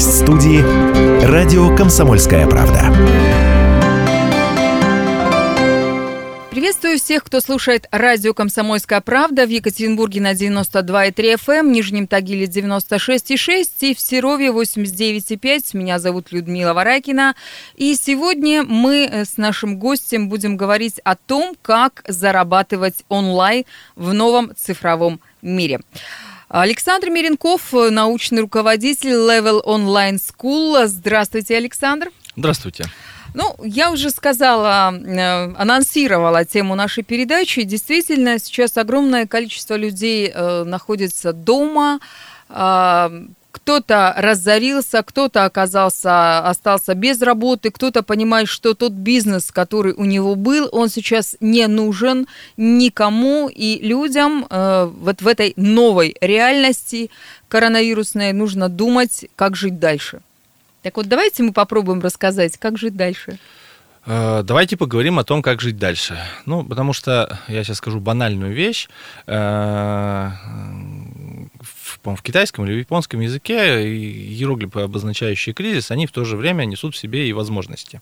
Гость студии – радио «Комсомольская правда». Приветствую всех, кто слушает радио «Комсомольская правда» в Екатеринбурге на 92,3 FM, эм, Нижнем Тагиле 96,6 и в Серове 89,5. Меня зовут Людмила Варакина. И сегодня мы э, с нашим гостем будем говорить о том, как зарабатывать онлайн в новом цифровом мире. Александр Миренков, научный руководитель Level Online School. Здравствуйте, Александр. Здравствуйте. Ну, я уже сказала, э, анонсировала тему нашей передачи. Действительно, сейчас огромное количество людей э, находится дома, э, кто-то разорился, кто-то оказался, остался без работы, кто-то понимает, что тот бизнес, который у него был, он сейчас не нужен никому и людям э, вот в этой новой реальности коронавирусной нужно думать, как жить дальше. Так вот, давайте мы попробуем рассказать, как жить дальше. Э, давайте поговорим о том, как жить дальше. Ну, потому что я сейчас скажу банальную вещь. Э, в, китайском или в японском языке иероглифы, обозначающие кризис, они в то же время несут в себе и возможности.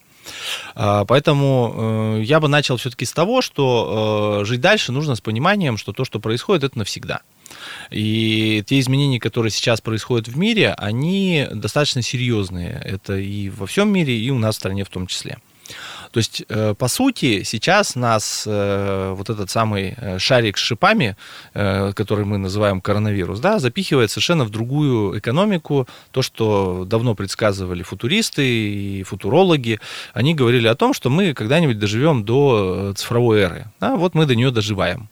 А, поэтому э, я бы начал все-таки с того, что жить дальше нужно с пониманием, что то, что происходит, это навсегда. И те изменения, которые сейчас происходят в мире, они достаточно серьезные. Это и во всем мире, и у нас в стране в том числе. То есть, э, по сути, сейчас нас э, вот этот самый э, шарик с шипами, который мы называем коронавирус, да, запихивает совершенно в другую экономику. То, что давно предсказывали футуристы и футурологи, они говорили о том, что мы когда-нибудь доживем до цифровой эры. Да, вот мы до нее доживаем.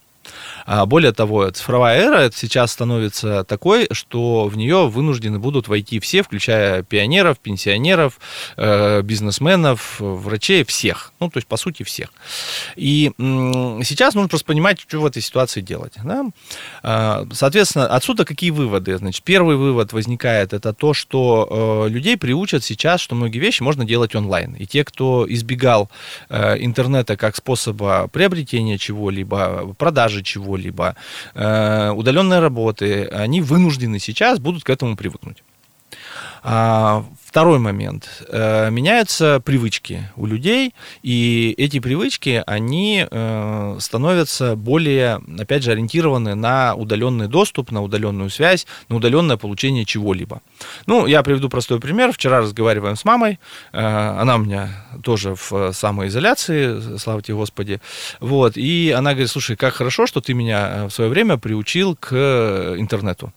А более того, цифровая эра сейчас становится такой, что в нее вынуждены будут войти все, включая пионеров, пенсионеров, э, бизнесменов, врачей, всех. Ну, то есть, по сути, всех. И сейчас нужно просто понимать, что в этой ситуации делать. Да? А, соответственно, отсюда какие выводы? Значит, первый вывод возникает, это то, что э, людей приучат сейчас, что многие вещи можно делать онлайн. И те, кто избегал э, интернета как способа приобретения чего-либо, продажи чего чего-либо, э, удаленной работы, они вынуждены сейчас будут к этому привыкнуть. А, второй момент. Э, меняются привычки у людей, и эти привычки, они э, становятся более, опять же, ориентированы на удаленный доступ, на удаленную связь, на удаленное получение чего-либо. Ну, я приведу простой пример. Вчера разговариваем с мамой, э, она у меня тоже в самоизоляции, слава тебе Господи, вот, и она говорит, слушай, как хорошо, что ты меня в свое время приучил к интернету.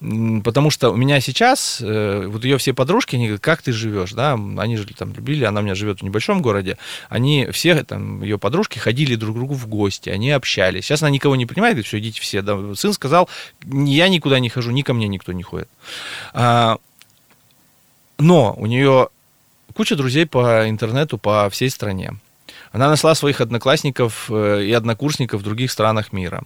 Потому что у меня сейчас, э, вот ее все подружки, они говорят, как ты живешь, да, они же там любили, она у меня живет в небольшом городе, они все, там, ее подружки ходили друг к другу в гости, они общались. Сейчас она никого не понимает, говорит, все, идите все. Да. Сын сказал, я никуда не хожу, ни ко мне никто не ходит. А, но у нее куча друзей по интернету по всей стране. Она нашла своих одноклассников э, и однокурсников в других странах мира.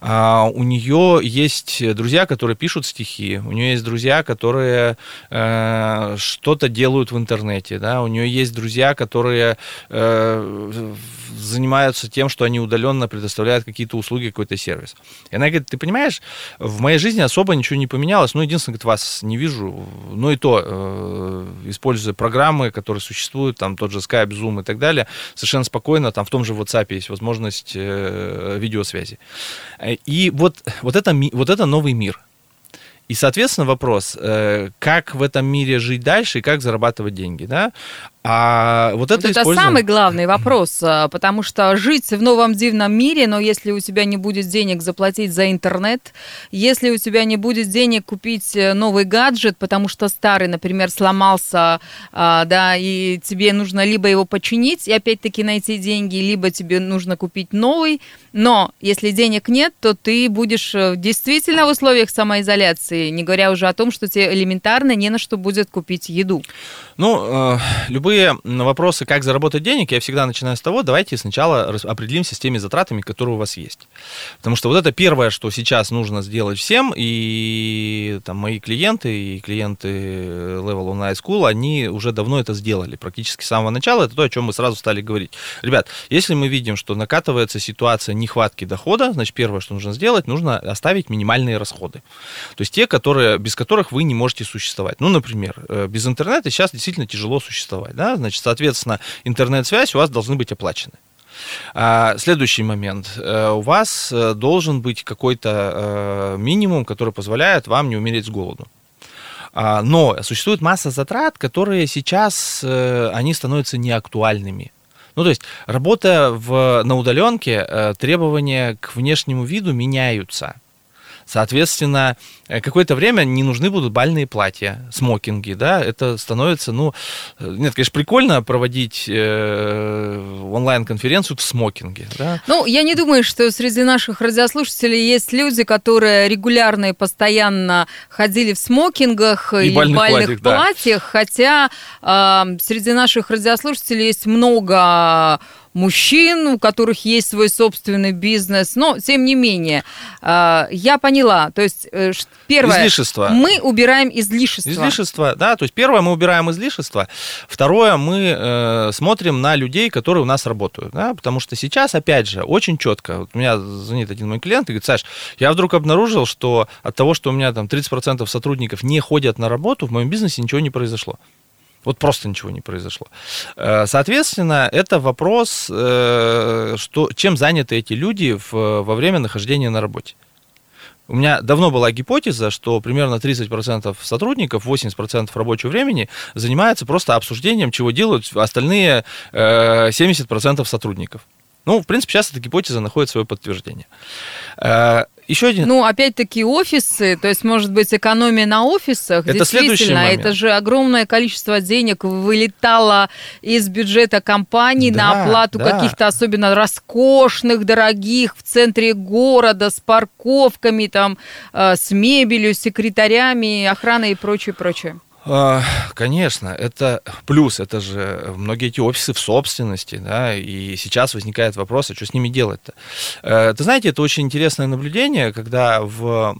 А, у нее есть друзья, которые пишут стихи, у нее есть друзья, которые э, что-то делают в интернете, да, у нее есть друзья, которые э, занимаются тем, что они удаленно предоставляют какие-то услуги, какой-то сервис. И она говорит, ты понимаешь, в моей жизни особо ничего не поменялось, ну, единственное, говорит, вас не вижу, ну, и то, э, используя программы, которые существуют, там, тот же Skype, Zoom и так далее, совершенно спокойно, там, в том же WhatsApp есть возможность э, видеосвязи. И вот, вот, это, вот это новый мир. И, соответственно, вопрос, э, как в этом мире жить дальше и как зарабатывать деньги, да? А вот это, вот это самый главный вопрос, а, потому что жить в новом дивном мире, но если у тебя не будет денег заплатить за интернет, если у тебя не будет денег купить э, новый гаджет, потому что старый, например, сломался, а, да, и тебе нужно либо его починить и опять-таки найти деньги, либо тебе нужно купить новый, но если денег нет, то ты будешь э, действительно в условиях самоизоляции, не говоря уже о том, что тебе элементарно не на что будет купить еду. Ну, э, любые вопросы, как заработать денег, я всегда начинаю с того, давайте сначала определимся с теми затратами, которые у вас есть. Потому что вот это первое, что сейчас нужно сделать всем, и там мои клиенты, и клиенты Level Online School, они уже давно это сделали, практически с самого начала, это то, о чем мы сразу стали говорить. Ребят, если мы видим, что накатывается ситуация нехватки дохода, значит, первое, что нужно сделать, нужно оставить минимальные расходы. То есть те, которые, без которых вы не можете существовать. Ну, например, э, без интернета сейчас действительно тяжело существовать. Да? Значит, соответственно, интернет-связь у вас должны быть оплачены. А, следующий момент. Э, у вас э, должен быть какой-то минимум, который позволяет вам не умереть с голоду. А, но существует масса затрат, которые сейчас, они становятся неактуальными. Ну, то есть, работа в, на удаленке, требования к внешнему виду меняются. Соответственно, э, какое-то время не нужны будут бальные платья, смокинги, да, это становится, ну, э, нет, конечно, прикольно проводить э, онлайн-конференцию в смокинге, да. Ну, я не думаю, что среди наших радиослушателей есть люди, которые регулярно и постоянно ходили в смокингах и, и бальных, бальных платьях, платьях да. хотя э, среди наших радиослушателей есть много мужчин, у которых есть свой собственный бизнес, но тем не менее, а, я поняла, то есть э, первое, излишество. мы убираем излишество. Излишество, да, то есть первое, мы убираем излишество, второе, мы э, смотрим на людей, которые у нас работают, да, потому что сейчас, опять же, очень четко, вот у меня звонит один мой клиент и говорит, Саш, я вдруг обнаружил, что от того, что у меня там 30% сотрудников не ходят на работу, в моем бизнесе ничего не произошло. Вот просто ничего не произошло. Э, соответственно, это вопрос, э, что, чем заняты эти люди в, во время нахождения на работе. У меня давно была гипотеза, что примерно 30% сотрудников, 80% рабочего времени занимаются просто обсуждением, чего делают остальные 70% э, сотрудников. Ну, в принципе, сейчас эта гипотеза находит свое подтверждение. Еще один. Ну, опять-таки офисы, то есть, может быть, экономия на офисах. Это Действительно, это же огромное количество денег вылетало из бюджета компаний да, на оплату да. каких-то особенно роскошных, дорогих в центре города с парковками, там, э, с мебелью, секретарями, охраной и прочее, прочее. А, конечно, это плюс, это же многие эти офисы в собственности, да, и сейчас возникает вопрос, а что с ними делать-то? Э, ты знаете, это очень интересное наблюдение, когда в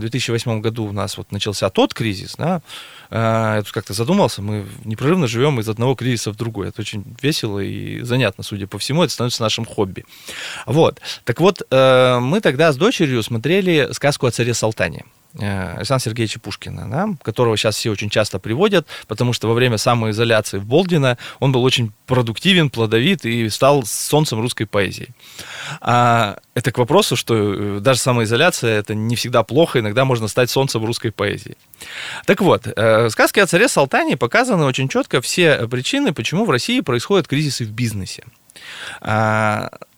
2008 году у нас вот начался тот кризис, да, э, я тут как-то задумался, мы непрерывно живем из одного кризиса в другой. Это очень весело и занятно, судя по всему, это становится нашим хобби. Вот. Так вот, э, мы тогда с дочерью смотрели сказку о царе Салтане. Э, Александра Сергеевича Пушкина, да, которого сейчас все очень часто приводят, потому что во время самоизоляции в Болдино он был очень продуктивен, плодовит и стал солнцем русской поэзии. А это к вопросу, что э, даже самоизоляция это не всегда плохо, иногда можно стать солнцем русской поэзии. Так вот, э, в сказке о царе Салтане показаны очень четко все причины, почему в России происходят кризисы в бизнесе.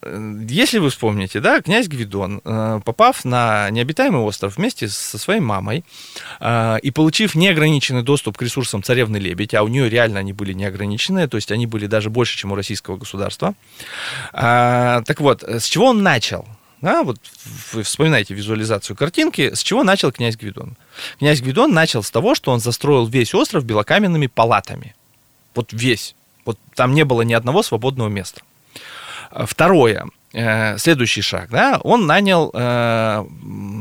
А, если вы вспомните, да, князь Гвидон, э, попав на необитаемый остров вместе со своей мамой а, и получив неограниченный доступ к ресурсам царевны Лебедь, а у нее реально они были неограниченные, то есть они были даже больше, чем у российского государства. Так вот, с чего он начал? Да, вот вы вспоминаете визуализацию картинки. С чего начал князь Гвидон? Князь Гвидон начал с того, что он застроил весь остров белокаменными палатами. Вот весь. Вот там не было ни одного свободного места. Второе. Э, следующий шаг, да, он нанял э,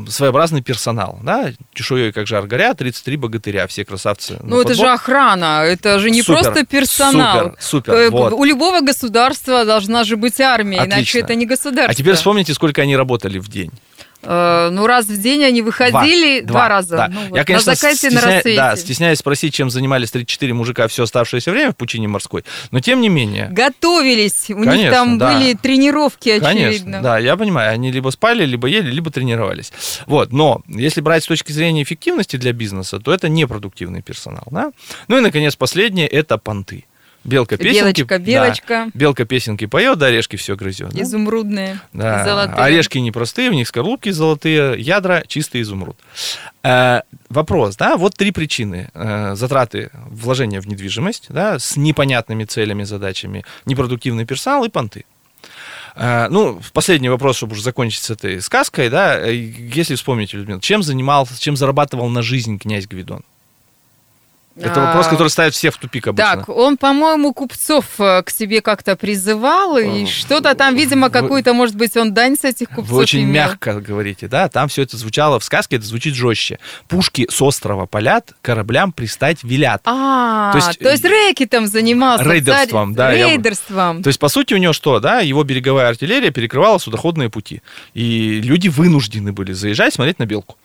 своеобразный персонал, да, чешуей, как жар горят, 33 богатыря, все красавцы. Ну, это же охрана, это же не супер, просто персонал. Супер, супер, э, вот. У любого государства должна же быть армия, Отлично. иначе это не государство. А теперь вспомните, сколько они работали в день. Э, ну, раз в день они выходили два, два раза. Да. Ну, вот, Я, конечно, на закате, стесня... на рассвете. Да, стесняюсь спросить, чем занимались 34 мужика все оставшееся время в пучине морской, но тем не менее. Готовились, у конечно, них там да. были тренировки, очевидно. Конечно, да, я понимаю, они либо спали, либо ели, либо тренировались. Вот, но если брать с точки зрения эффективности для бизнеса, то это непродуктивный персонал, да? Ну и, наконец, последнее – это понты. Белка песенки. Белочка, белочка. Да, белка песенки поет, да, орешки все грызет. Да? Изумрудные, да. золотые. Орешки непростые, в них скорлупки золотые, ядра чистый изумруд. Э, вопрос, да, вот три причины. Э, затраты вложения в недвижимость, да, с непонятными целями, задачами, непродуктивный персонал и понты. Э, ну, последний вопрос, чтобы уже закончить с этой сказкой, да, э, если вспомните, Людмила, чем занимался, чем зарабатывал на жизнь князь Гвидон? Это вопрос, который ставит всех в тупик обычно. Так, он, по-моему, купцов э, к себе как-то призывал, и что-то там, видимо, какую-то, может быть, он дань с этих купцов Вы очень имел. мягко говорите, да? Там все это звучало в сказке, это звучит жестче. Пушки с острова палят, кораблям пристать велят. А, То то есть, есть, рэкетом занимался. царь- рейдерством, да, я- Рейдерством. То есть, по сути, у него что, да? Его береговая артиллерия перекрывала судоходные пути. И люди вынуждены были заезжать, смотреть на белку.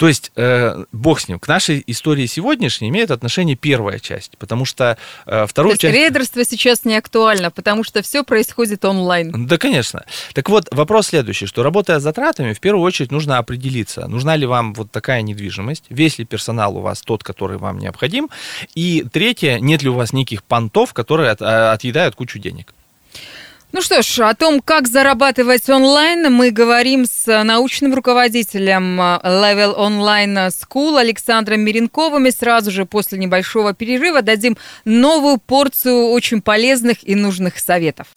То есть, э, бог с ним, к нашей истории сегодняшней имеет отношение первая часть, потому что э, То вторую есть часть... рейдерство сейчас не актуально, потому что все происходит онлайн. Да, конечно. Так вот, вопрос следующий, что работая с затратами, в первую очередь нужно определиться, нужна ли вам вот такая недвижимость, весь ли персонал у вас тот, который вам необходим, и третье, нет ли у вас неких понтов, которые от- а, отъедают кучу денег. Ну что ж, о том, как зарабатывать онлайн, мы говорим с научным руководителем э, Level Online School Александром Миренковым. И сразу же после небольшого перерыва дадим новую порцию очень полезных и нужных советов.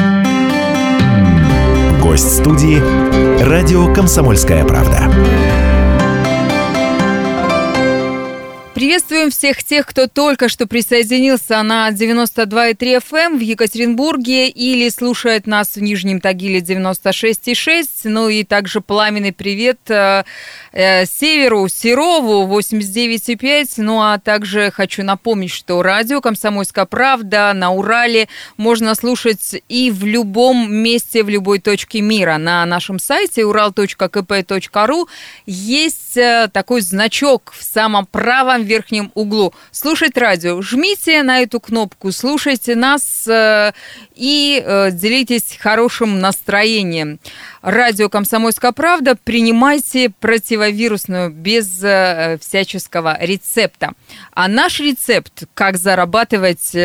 Гость студии «Радио Комсомольская правда». Приветствуем всех тех, кто только что присоединился на 92,3 FM эм в Екатеринбурге или слушает нас в Нижнем Тагиле 96,6. Ну и также пламенный привет э, э, Северу, Серову 89,5. Ну а также хочу напомнить, что радио «Комсомольская правда» на Урале можно слушать и в любом месте, в любой точке мира. На нашем сайте ural.kp.ru есть э, такой значок в самом правом верхнем углу. Слушать радио. Жмите на эту кнопку, слушайте нас э, и э, делитесь хорошим настроением. Радио «Комсомольская правда». Принимайте противовирусную без всяческого рецепта. А наш рецепт, как зарабатывать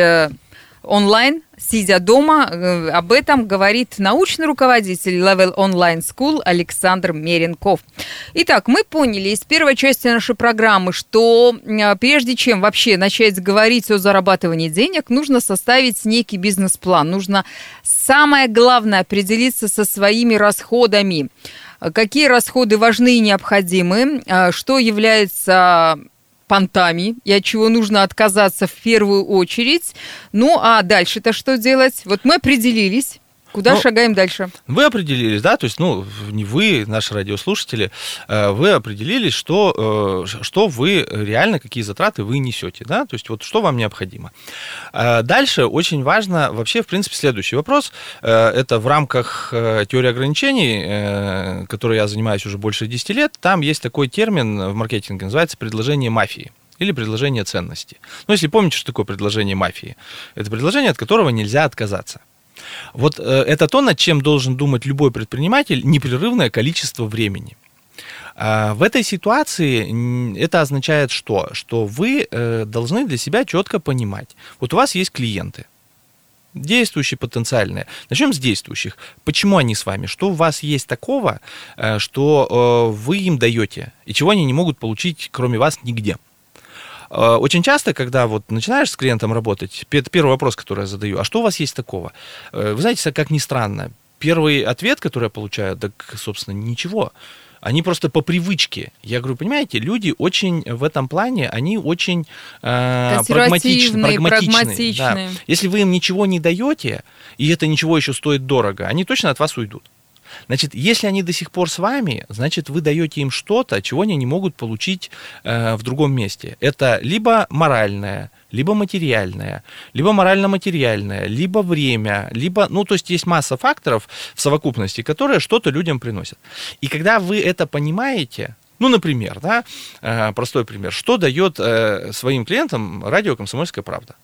онлайн, сидя дома. Э, Об этом говорит научный руководитель Level Online School Александр Меренков. Итак, мы поняли из первой части нашей программы, что э, прежде чем вообще начать говорить о зарабатывании денег, нужно составить некий бизнес-план. Нужно самое главное определиться со своими расходами. Э, Какие расходы важны и необходимы, э, что является понтами и от чего нужно отказаться в первую очередь. Ну, а дальше-то что делать? Вот мы определились. Куда Ну, шагаем дальше? Вы определились, да, то есть, ну, не вы, наши радиослушатели, э, вы определились, что, э, что вы реально, какие затраты вы несете, да, то есть, вот что вам необходимо. Э, Дальше очень важно вообще, в принципе, следующий вопрос. Это в рамках теории ограничений, которой я занимаюсь уже больше 10 лет, там есть такой термин в маркетинге, называется предложение мафии или предложение ценности. Ну, если помните, что такое предложение мафии, это предложение, от которого нельзя отказаться. Вот э, это то, над чем должен думать любой предприниматель непрерывное количество времени. А, В этой ситуации это означает что? Что вы э, должны для себя четко понимать. Вот у вас есть клиенты, действующие, потенциальные. Начнем с действующих. Почему они с вами? Что у вас есть такого, э, что вы им даете, и чего они не могут получить, кроме вас, нигде? Э, Очень часто, когда вот начинаешь с клиентом работать, первый вопрос, который я задаю, а что у вас есть такого? Э, Вы знаете, как ни странно, первый ответ, который я получаю, так, собственно, ничего. Они просто по привычке. Я говорю, понимаете, люди очень в этом плане, они очень э, прагматичны, прагматичны. да. прагматичные. Если вы им ничего не даете, и это ничего еще стоит дорого, они точно от вас уйдут. Значит, если они до сих пор с вами, значит, вы даете им что-то, чего они не могут получить э, в другом месте. Это либо моральное, либо материальное, либо морально-материальное, либо время, либо, ну, то есть есть масса факторов в совокупности, которые что-то людям приносят. И когда вы это понимаете, ну, например, да, э, простой пример, что дает э, своим клиентам радио «Комсомольская правда»?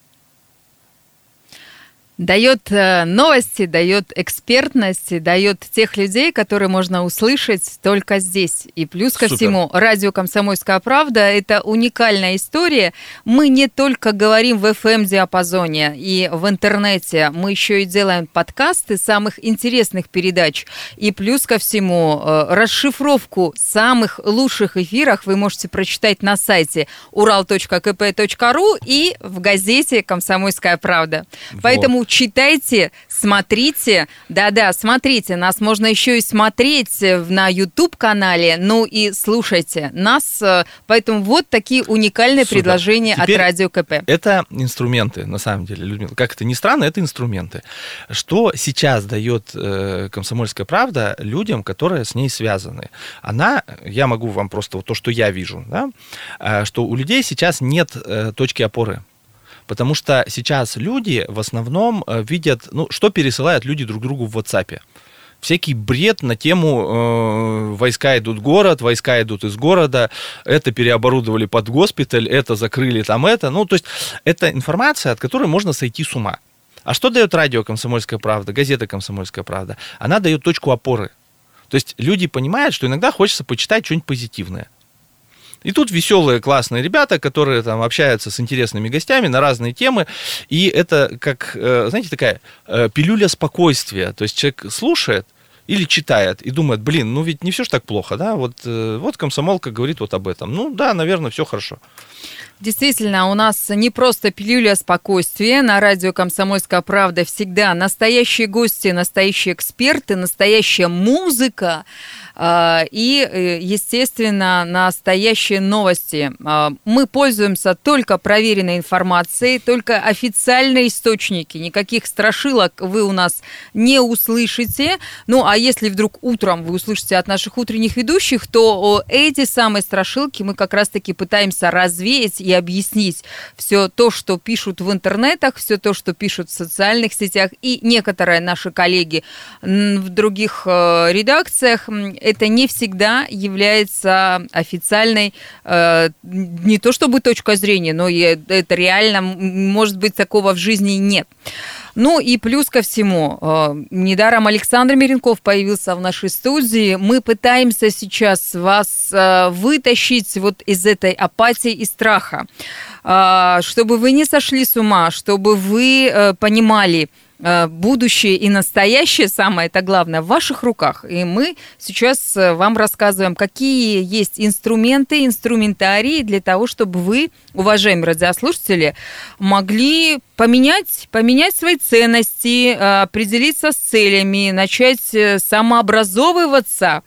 Дает э, новости, дает экспертность, дает тех людей, которые можно услышать только здесь. И плюс ко Супер. всему, радио «Комсомольская правда» — это уникальная история. Мы не только говорим в FM-диапазоне и в интернете, мы еще и делаем подкасты самых интересных передач. И плюс ко всему, э, расшифровку самых лучших эфиров вы можете прочитать на сайте ural.kp.ru и в газете «Комсомольская правда». Вот. Поэтому Поэтому читайте, смотрите. Да-да, смотрите. Нас можно еще и смотреть на YouTube-канале. Ну и слушайте нас. Поэтому вот такие уникальные Супер. предложения Теперь от Радио КП. Это инструменты, на самом деле, Людмила. Как это ни странно, это инструменты. Что сейчас дает э, «Комсомольская правда» людям, которые с ней связаны? Она, я могу вам просто вот то, что я вижу, да, э, что у людей сейчас нет э, точки опоры. Потому что сейчас люди в основном э, видят, ну, что пересылают люди друг другу в WhatsApp всякий бред на тему э, войска идут в город, войска идут из города, это переоборудовали под госпиталь, это закрыли там это. Ну, то есть это информация, от которой можно сойти с ума. А что дает радио «Комсомольская правда», газета «Комсомольская правда»? Она дает точку опоры. То есть люди понимают, что иногда хочется почитать что-нибудь позитивное. И тут веселые, классные ребята, которые там общаются с интересными гостями на разные темы. И это как, э, знаете, такая э, пилюля спокойствия. То есть человек слушает, или читает и думает, блин, ну ведь не все ж так плохо, да, вот, э, вот комсомолка говорит вот об этом. Ну да, наверное, все хорошо. Действительно, у нас не просто пилюля спокойствия. На радио «Комсомольская правда» всегда настоящие гости, настоящие эксперты, настоящая музыка. А, и, э, естественно, настоящие новости. А, мы пользуемся только проверенной информацией, только официальные источники. Никаких страшилок вы у нас не услышите. Ну, а если вдруг утром вы услышите от наших утренних ведущих, то эти самые страшилки мы как раз-таки пытаемся развеять и объяснить все то, что пишут в интернетах, все то, что пишут в социальных сетях, и некоторые наши коллеги в других э, редакциях это не всегда является официальной, э, не то чтобы точка зрения, но и это реально, может быть, такого в жизни нет. Ну и плюс ко всему, э, недаром Александр Миренков появился в нашей студии. Мы пытаемся сейчас вас э, вытащить вот из этой апатии и страха, э, чтобы вы не сошли с ума, чтобы вы э, понимали, будущее и настоящее, самое это главное, в ваших руках. И мы сейчас э, вам рассказываем, какие есть инструменты, инструментарии для того, чтобы вы, уважаемые радиослушатели, могли поменять, поменять свои ценности, э, определиться с целями, начать самообразовываться,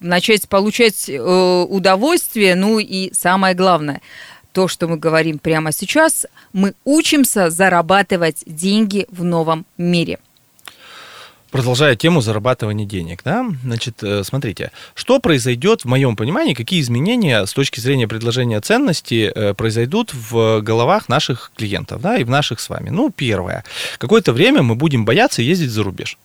начать получать удовольствие, ну и самое главное – то, что мы говорим прямо сейчас, мы учимся зарабатывать деньги в новом мире. Продолжая тему зарабатывания денег, да, значит, э, смотрите, что произойдет, в моем понимании, какие изменения с точки зрения предложения ценности э, произойдут в головах наших клиентов, да, и в наших с вами. Ну, первое, какое-то время мы будем бояться ездить за рубеж.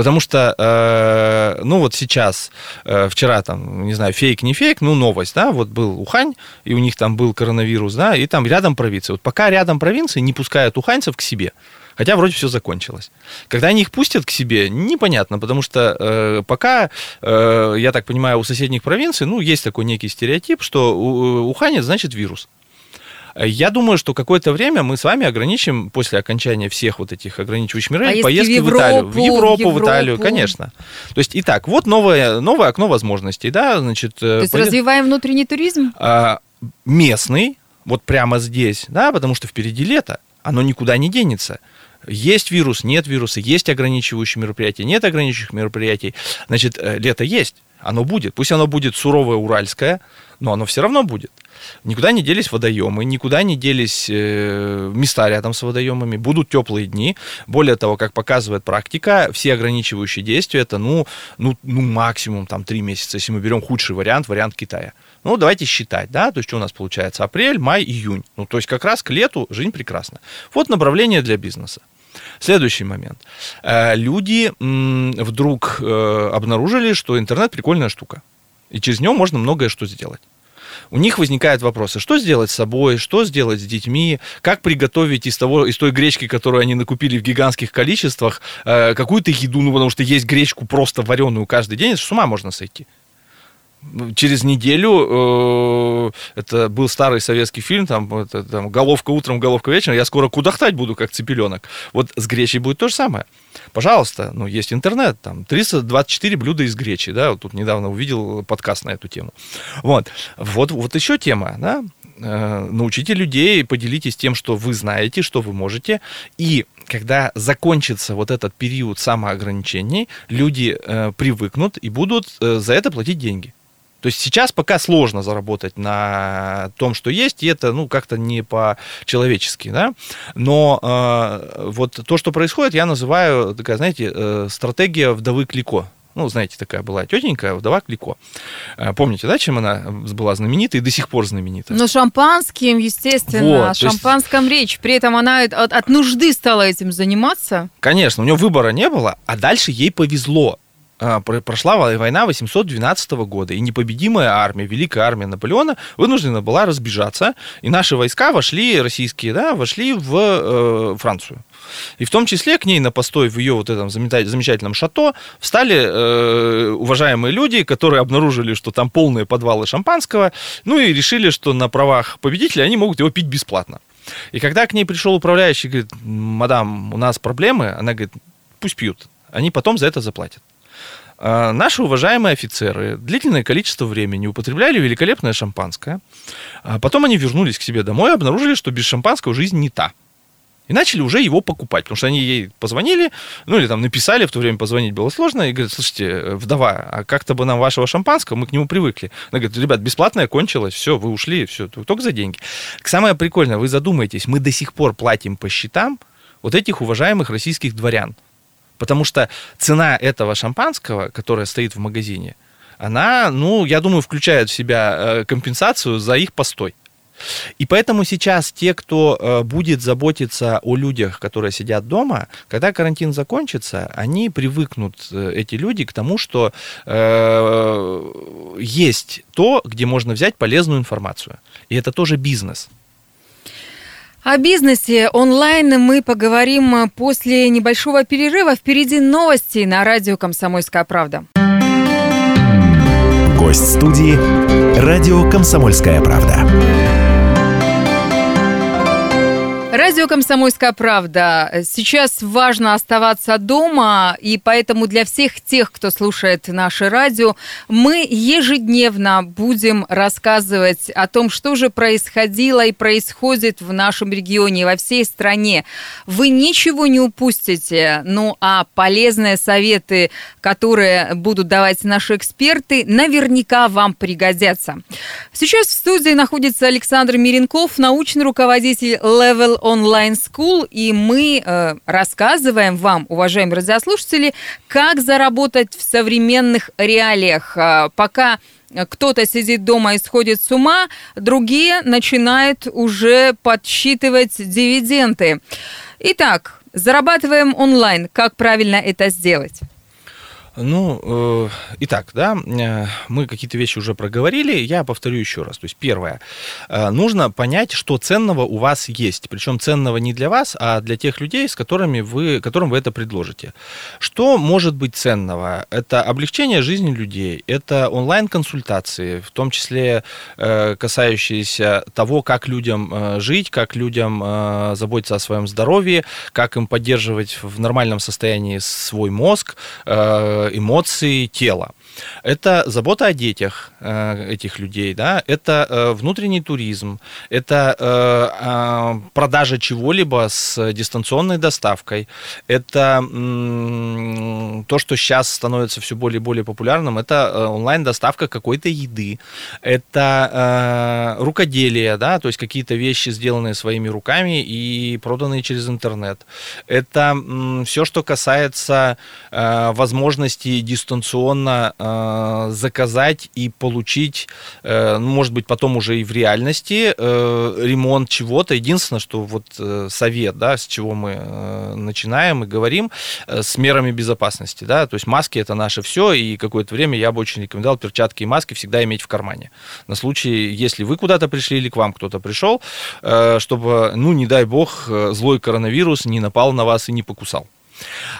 Потому что, э, ну вот сейчас, э, вчера там, не знаю, фейк, не фейк, ну новость, да, вот был Ухань, и у них там был коронавирус, да, и там рядом провинция. Вот пока рядом провинции не пускают уханьцев к себе, Хотя вроде все закончилось. Когда они их пустят к себе, непонятно, потому что э, пока, э, я так понимаю, у соседних провинций, ну, есть такой некий стереотип, что уханец значит вирус. Я думаю, что какое-то время мы с вами ограничим после окончания всех вот этих ограничивающих мероприятий поездки в, Европу, в Италию. В Европу, Европу, в Италию, конечно. То есть, итак, вот новое, новое окно возможностей, да, значит... Э, То есть поезд... развиваем внутренний туризм? А, местный, вот прямо здесь, да, потому что впереди лето, оно никуда не денется. Есть вирус, нет вируса, есть ограничивающие мероприятия, нет ограничивающих мероприятий. Значит, э, лето есть, оно будет. Пусть оно будет суровое уральское, но оно все равно будет. Никуда не делись водоемы, никуда не делись э, места рядом с водоемами, будут теплые дни. Более того, как показывает практика, все ограничивающие действия это ну, ну, ну максимум там три месяца, если мы берем худший вариант, вариант Китая. Ну, давайте считать, да, то есть что у нас получается? Апрель, май, июнь. Ну, то есть как раз к лету жизнь прекрасна. Вот направление для бизнеса. Следующий момент. Э, люди вдруг э, обнаружили, что интернет прикольная штука. И через него можно многое что сделать у них возникают вопросы, что сделать с собой, что сделать с детьми, как приготовить из, того, из той гречки, которую они накупили в гигантских количествах, э, какую-то еду, ну, потому что есть гречку просто вареную каждый день, с ума можно сойти через неделю, э, это был старый советский фильм, там, это, там головка утром, головка вечером, я скоро кудахтать буду, как цепеленок. Вот с гречей будет то же самое. Пожалуйста, ну, есть интернет, там, 324 блюда из гречи, да, вот тут недавно увидел подкаст на эту тему. Вот, вот, вот еще тема, да, э, научите людей, поделитесь тем, что вы знаете, что вы можете, и когда закончится вот этот период самоограничений, люди э, привыкнут и будут за это платить деньги. То есть сейчас пока сложно заработать на том, что есть, и это, ну, как-то не по-человечески, да. Но э, вот то, что происходит, я называю, такая, знаете, э, стратегия вдовы Клико. Ну, знаете, такая была тетенька, вдова Клико. Э, помните, да, чем она была знаменита и до сих пор знаменита? Ну, шампанским, естественно, Вот, о то есть- шампанском речь. При этом она от, от нужды стала этим заниматься. Конечно, у нее выбора не было, а дальше ей повезло. А, про- Прошла во- война 812 года, и непобедимая армия, великая армия Наполеона, вынуждена была разбежаться, и наши войска вошли, российские, да, вошли в э, Францию. И в том числе к ней на постой в ее вот этом замечательном шато встали э, уважаемые люди, которые обнаружили, что там полные подвалы шампанского, ну и решили, что на правах победителя они могут его пить бесплатно. И когда к ней пришел управляющий, говорит, мадам, у нас проблемы, она говорит, пусть пьют, они потом за это заплатят. А, Наши уважаемые офицеры длительное количество времени употребляли великолепное шампанское. А Потом они вернулись к себе домой и обнаружили, что без шампанского жизнь не та. И начали уже его покупать, потому что они ей позвонили, ну или там написали, в то время позвонить было сложно, и говорят, слушайте, э, вдова, а как-то бы нам вашего шампанского, мы к нему привыкли. Она говорит, ребят, бесплатное кончилось, все, вы ушли, все, только за деньги. Самое прикольное, вы задумаетесь, мы до сих пор платим по счетам вот этих уважаемых российских дворян. Потому что цена этого шампанского, которое стоит в магазине, она, ну, я думаю, включает в себя э, компенсацию за их постой. И поэтому сейчас те, кто э, будет заботиться о людях, которые сидят дома, когда карантин закончится, они привыкнут, э, эти люди, к тому, что э, есть то, где можно взять полезную информацию. И это тоже бизнес. О бизнесе онлайн мы поговорим после небольшого перерыва. Впереди новости на радио «Комсомольская правда». Гость студии «Радио Комсомольская правда». Радио «Комсомольская правда». Сейчас важно оставаться дома, и поэтому для всех тех, кто слушает наше радио, мы ежедневно будем рассказывать о том, что же происходило и происходит в нашем регионе, во всей стране. Вы ничего не упустите, ну а полезные советы, которые будут давать наши эксперты, наверняка вам пригодятся. Сейчас в студии находится Александр Миренков, научный руководитель Level Online School, и мы э, рассказываем вам, уважаемые радиослушатели, как заработать в современных реалиях. А, Пока кто-то сидит дома и сходит с ума, другие начинают уже подсчитывать дивиденды. Итак, зарабатываем онлайн. Как правильно это сделать? Ну, э, итак, да, э, мы какие-то вещи уже проговорили, я повторю еще раз. То есть, первое, э, нужно понять, что ценного у вас есть, причем ценного не для вас, а для тех людей, с которыми вы, которым вы это предложите. Что может быть ценного? Это облегчение жизни людей, это онлайн-консультации, в том числе э, касающиеся того, как людям э, жить, как людям э, заботиться о своем здоровье, как им поддерживать в нормальном состоянии свой мозг, э, эмоции, тело. Это забота о детях э, этих людей, да, это э, внутренний туризм, это э, э, продажа чего-либо с дистанционной доставкой, это то, что сейчас становится все более и более популярным, это э, онлайн-доставка какой-то еды, это э, рукоделие, да, то есть какие-то вещи, сделанные своими руками и проданные через интернет. Это все, что касается э, возможности дистанционно э, заказать и получить, э, ну, может быть, потом уже и в реальности э, ремонт чего-то. Единственное, что вот э, совет, да, с чего мы э, начинаем и говорим, э, с мерами безопасности, да, то есть маски это наше все, и какое-то время я бы очень рекомендовал перчатки и маски всегда иметь в кармане. На случай, если вы куда-то пришли или к вам кто-то пришел, э, чтобы, ну, не дай бог, э, злой коронавирус не напал на вас и не покусал.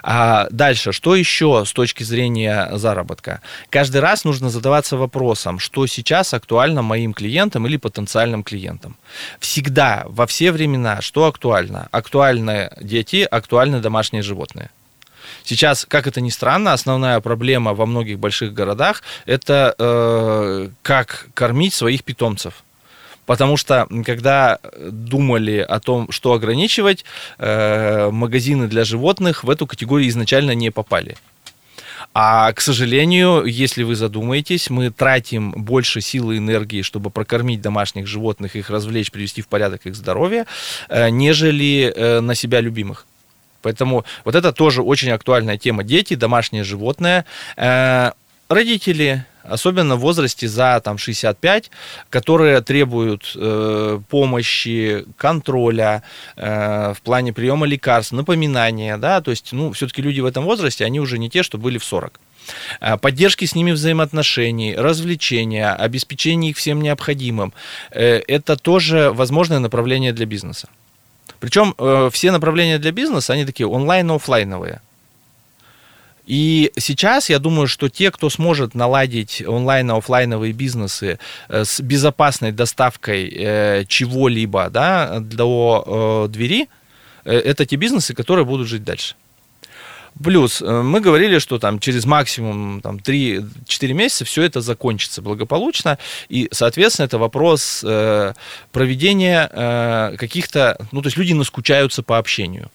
А дальше, что еще с точки зрения заработка? Каждый раз нужно задаваться вопросом, что сейчас актуально моим клиентам или потенциальным клиентам. Всегда, во все времена, что актуально? Актуальны дети, актуальны домашние животные. Сейчас, как это ни странно, основная проблема во многих больших городах это э, как кормить своих питомцев. Потому что, когда думали о том, что ограничивать, э, магазины для животных в эту категорию изначально не попали. А, к сожалению, если вы задумаетесь, мы тратим больше силы и энергии, чтобы прокормить домашних животных, их развлечь, привести в порядок их здоровье, э, нежели э, на себя любимых. Поэтому вот это тоже очень актуальная тема. Дети, домашние животные, э, родители, особенно в возрасте за там, 65, которые требуют э, помощи, контроля э, в плане приема лекарств, напоминания, да, то есть, ну, все-таки люди в этом возрасте, они уже не те, что были в 40 э, поддержки с ними взаимоотношений, развлечения, обеспечение их всем необходимым. Э, это тоже возможное направление для бизнеса. Причем э, все направления для бизнеса, они такие онлайн-офлайновые. И сейчас я думаю, что те, кто сможет наладить онлайн офлайновые бизнесы э, с безопасной доставкой э, чего-либо да, до э, двери, это те бизнесы, которые будут жить дальше. Плюс мы говорили, что там через максимум там, 3-4 месяца все это закончится благополучно. И, соответственно, это вопрос э, проведения э, каких-то... Ну, то есть люди наскучаются по общению.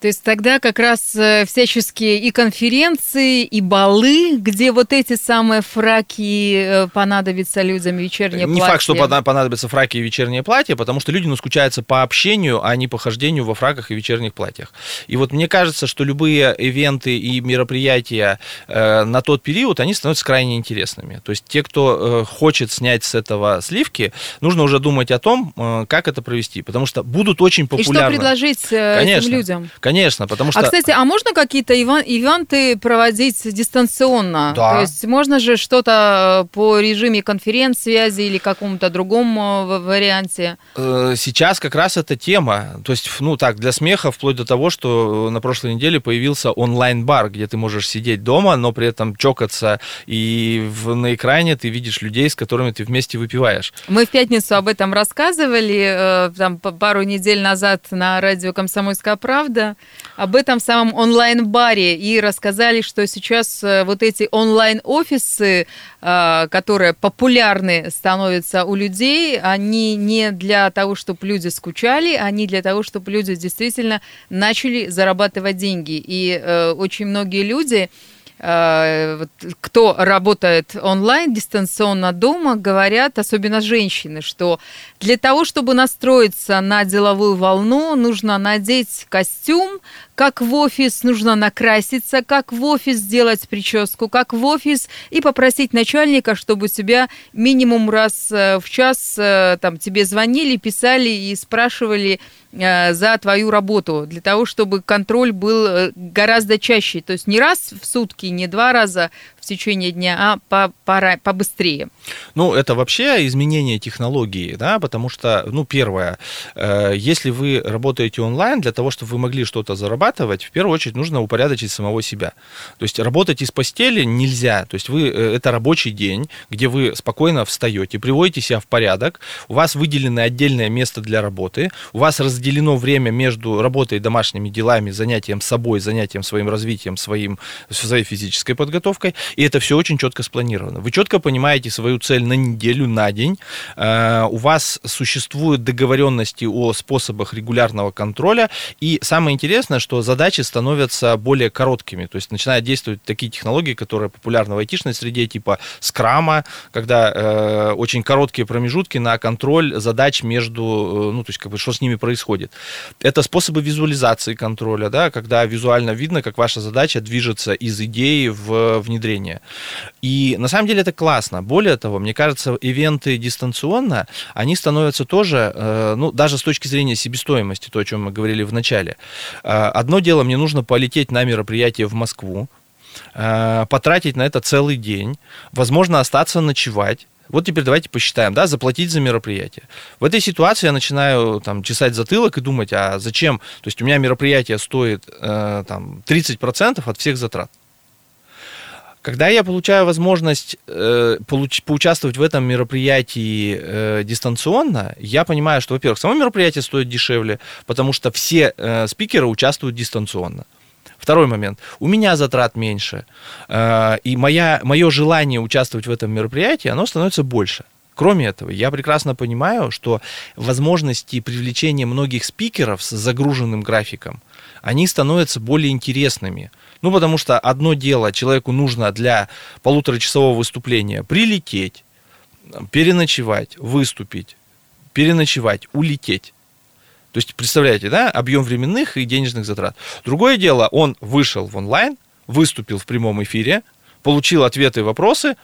То есть тогда как раз э, всяческие и конференции, и балы, где вот эти самые фраки э, понадобятся людям, вечернее Не платье. факт, что понадобятся фраки и вечернее платье, потому что люди наскучаются по общению, а не по хождению во фраках и вечерних платьях. И вот мне кажется, что любые ивенты и мероприятия э, на тот период, они становятся крайне интересными. То есть те, кто хочет снять с этого сливки, нужно уже думать о том, как это провести, потому что будут очень популярны. И что предложить Конечно. этим людям? Конечно, потому что... А, кстати, а можно какие-то ивенты проводить дистанционно? Да. То есть можно же что-то по режиме конференц-связи или какому-то другому э, варианте? Э, сейчас как раз эта тема. То есть, ну так, для смеха, вплоть до того, что на прошлой неделе появился онлайн-бар, где ты можешь сидеть дома, но при этом чокаться, и в, на экране ты видишь людей, с которыми ты вместе выпиваешь. Мы в пятницу об этом рассказывали, э, там, пару недель назад на радио «Комсомольская правда» об этом самом онлайн-баре и рассказали, что сейчас э, вот эти онлайн-офисы, э, которые популярны становятся у людей, они не для того, чтобы люди скучали, они для того, чтобы люди действительно начали зарабатывать деньги. И э, очень многие люди кто работает онлайн, дистанционно дома, говорят, особенно женщины, что для того, чтобы настроиться на деловую волну, нужно надеть костюм, как в офис нужно накраситься, как в офис сделать прическу, как в офис и попросить начальника, чтобы тебя минимум раз э, в час э, там тебе звонили, писали и спрашивали э, за твою работу, для того, чтобы контроль был гораздо чаще. То есть не раз в сутки, не два раза течение дня, а по, пора, побыстрее. Ну, это вообще изменение технологии, да, потому что, ну, первое, э, если вы работаете онлайн, для того, чтобы вы могли что-то зарабатывать, в первую очередь нужно упорядочить самого себя. То есть работать из постели нельзя. То есть вы, э, это рабочий день, где вы спокойно встаете, приводите себя в порядок, у вас выделено отдельное место для работы, у вас разделено время между работой и домашними делами, занятием собой, занятием своим развитием, своим, своей физической подготовкой, и это все очень четко спланировано. Вы четко понимаете свою цель на неделю, на день. Э, у вас существуют договоренности о способах регулярного контроля. И самое интересное, что задачи становятся более короткими. То есть начинают действовать такие технологии, которые популярны в айтишной среде, типа скрама, когда э, очень короткие промежутки на контроль задач между, э, ну, то есть как бы что с ними происходит. Это способы визуализации контроля, да, когда визуально видно, как ваша задача движется из идеи в внедрение обучения. И на самом деле это классно. Более того, мне кажется, ивенты дистанционно, они становятся тоже, э, ну, даже с точки зрения себестоимости, то, о чем мы говорили в начале. Э, одно дело, мне нужно полететь на мероприятие в Москву, э, потратить на это целый день, возможно, остаться ночевать, вот теперь давайте посчитаем, да, заплатить за мероприятие. В этой ситуации я начинаю там чесать затылок и думать, а зачем? То есть у меня мероприятие стоит э, там 30% от всех затрат. Когда я получаю возможность э, получ, поучаствовать в этом мероприятии э, дистанционно, я понимаю, что, во-первых, само мероприятие стоит дешевле, потому что все э, спикеры участвуют дистанционно. Второй момент. У меня затрат меньше, э, и моя, мое желание участвовать в этом мероприятии, оно становится больше. Кроме этого, я прекрасно понимаю, что возможности привлечения многих спикеров с загруженным графиком, они становятся более интересными. Ну, потому что одно дело, человеку нужно для полуторачасового выступления прилететь, переночевать, выступить, переночевать, улететь. То есть, представляете, да, объем временных и денежных затрат. Другое дело, он вышел в онлайн, выступил в прямом эфире, получил ответы и вопросы,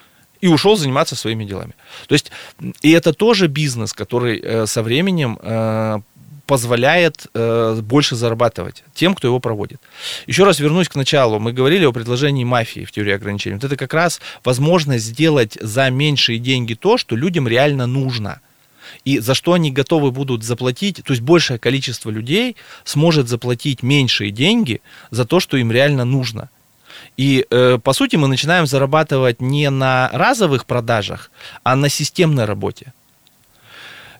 и ушел заниматься своими делами. То есть, и это тоже бизнес, который э, со временем э, позволяет э, больше зарабатывать тем, кто его проводит. Еще раз вернусь к началу. Мы говорили о предложении мафии в теории ограничений. Вот это как раз возможность сделать за меньшие деньги то, что людям реально нужно. И за что они готовы будут заплатить, то есть большее количество людей сможет заплатить меньшие деньги за то, что им реально нужно. И, э, по сути, мы начинаем зарабатывать не на разовых продажах, а на системной работе.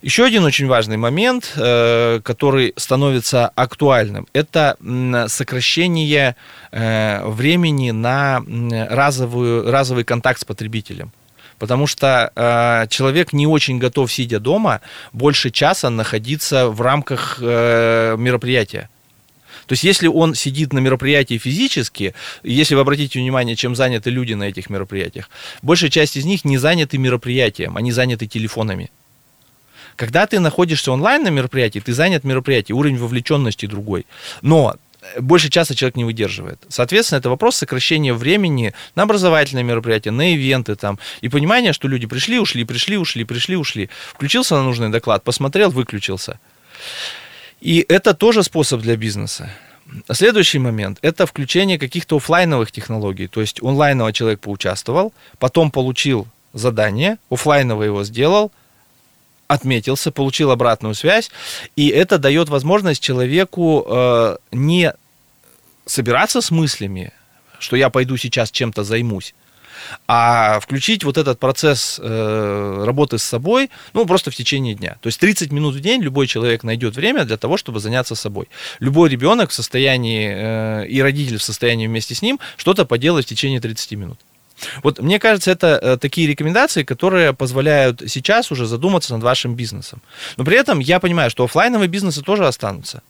Еще один очень важный момент, э, который становится актуальным, это сокращение э, времени на разовую, разовый контакт с потребителем. Потому что э, человек не очень готов, сидя дома, больше часа находиться в рамках э, мероприятия. То есть, если он сидит на мероприятии физически, если вы обратите внимание, чем заняты люди на этих мероприятиях, большая часть из них не заняты мероприятием, они заняты телефонами. Когда ты находишься онлайн на мероприятии, ты занят мероприятием, уровень вовлеченности другой. Но больше часа человек не выдерживает. Соответственно, это вопрос сокращения времени на образовательные мероприятия, на ивенты там, и понимание, что люди пришли, ушли, пришли, ушли, пришли, ушли. Включился на нужный доклад, посмотрел, выключился. И это тоже способ для бизнеса. Следующий момент – это включение каких-то офлайновых технологий. То есть онлайново человек поучаствовал, потом получил задание, офлайново его сделал, отметился, получил обратную связь, и это дает возможность человеку э, не собираться с мыслями, что я пойду сейчас чем-то займусь, а включить вот этот процесс э, работы с собой, ну, просто в течение дня. То есть 30 минут в день любой человек найдет время для того, чтобы заняться собой. Любой ребенок в состоянии, э, и родитель в состоянии вместе с ним что-то поделать в течение 30 минут. Вот мне кажется, это э, такие рекомендации, которые позволяют сейчас уже задуматься над вашим бизнесом. Но при этом я понимаю, что офлайновые бизнесы тоже останутся.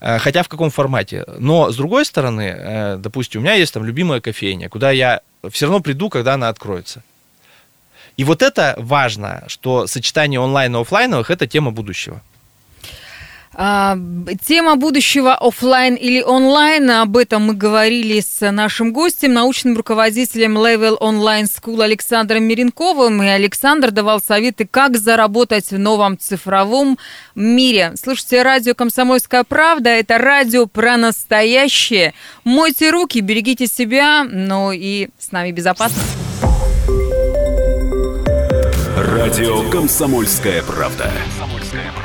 Э, хотя в каком формате. Но, с другой стороны, э, допустим, у меня есть там любимая кофейня, куда я все равно приду, когда она откроется. И вот это важно, что сочетание онлайн и офлайновых – это тема будущего. А, тема будущего офлайн или онлайн, об этом мы говорили с нашим гостем, научным руководителем Level Online School Александром Миренковым. И Александр давал советы, как заработать в новом цифровом мире. Слушайте радио «Комсомольская правда». Это радио про настоящее. Мойте руки, берегите себя, ну и с нами безопасно. Радио «Комсомольская правда».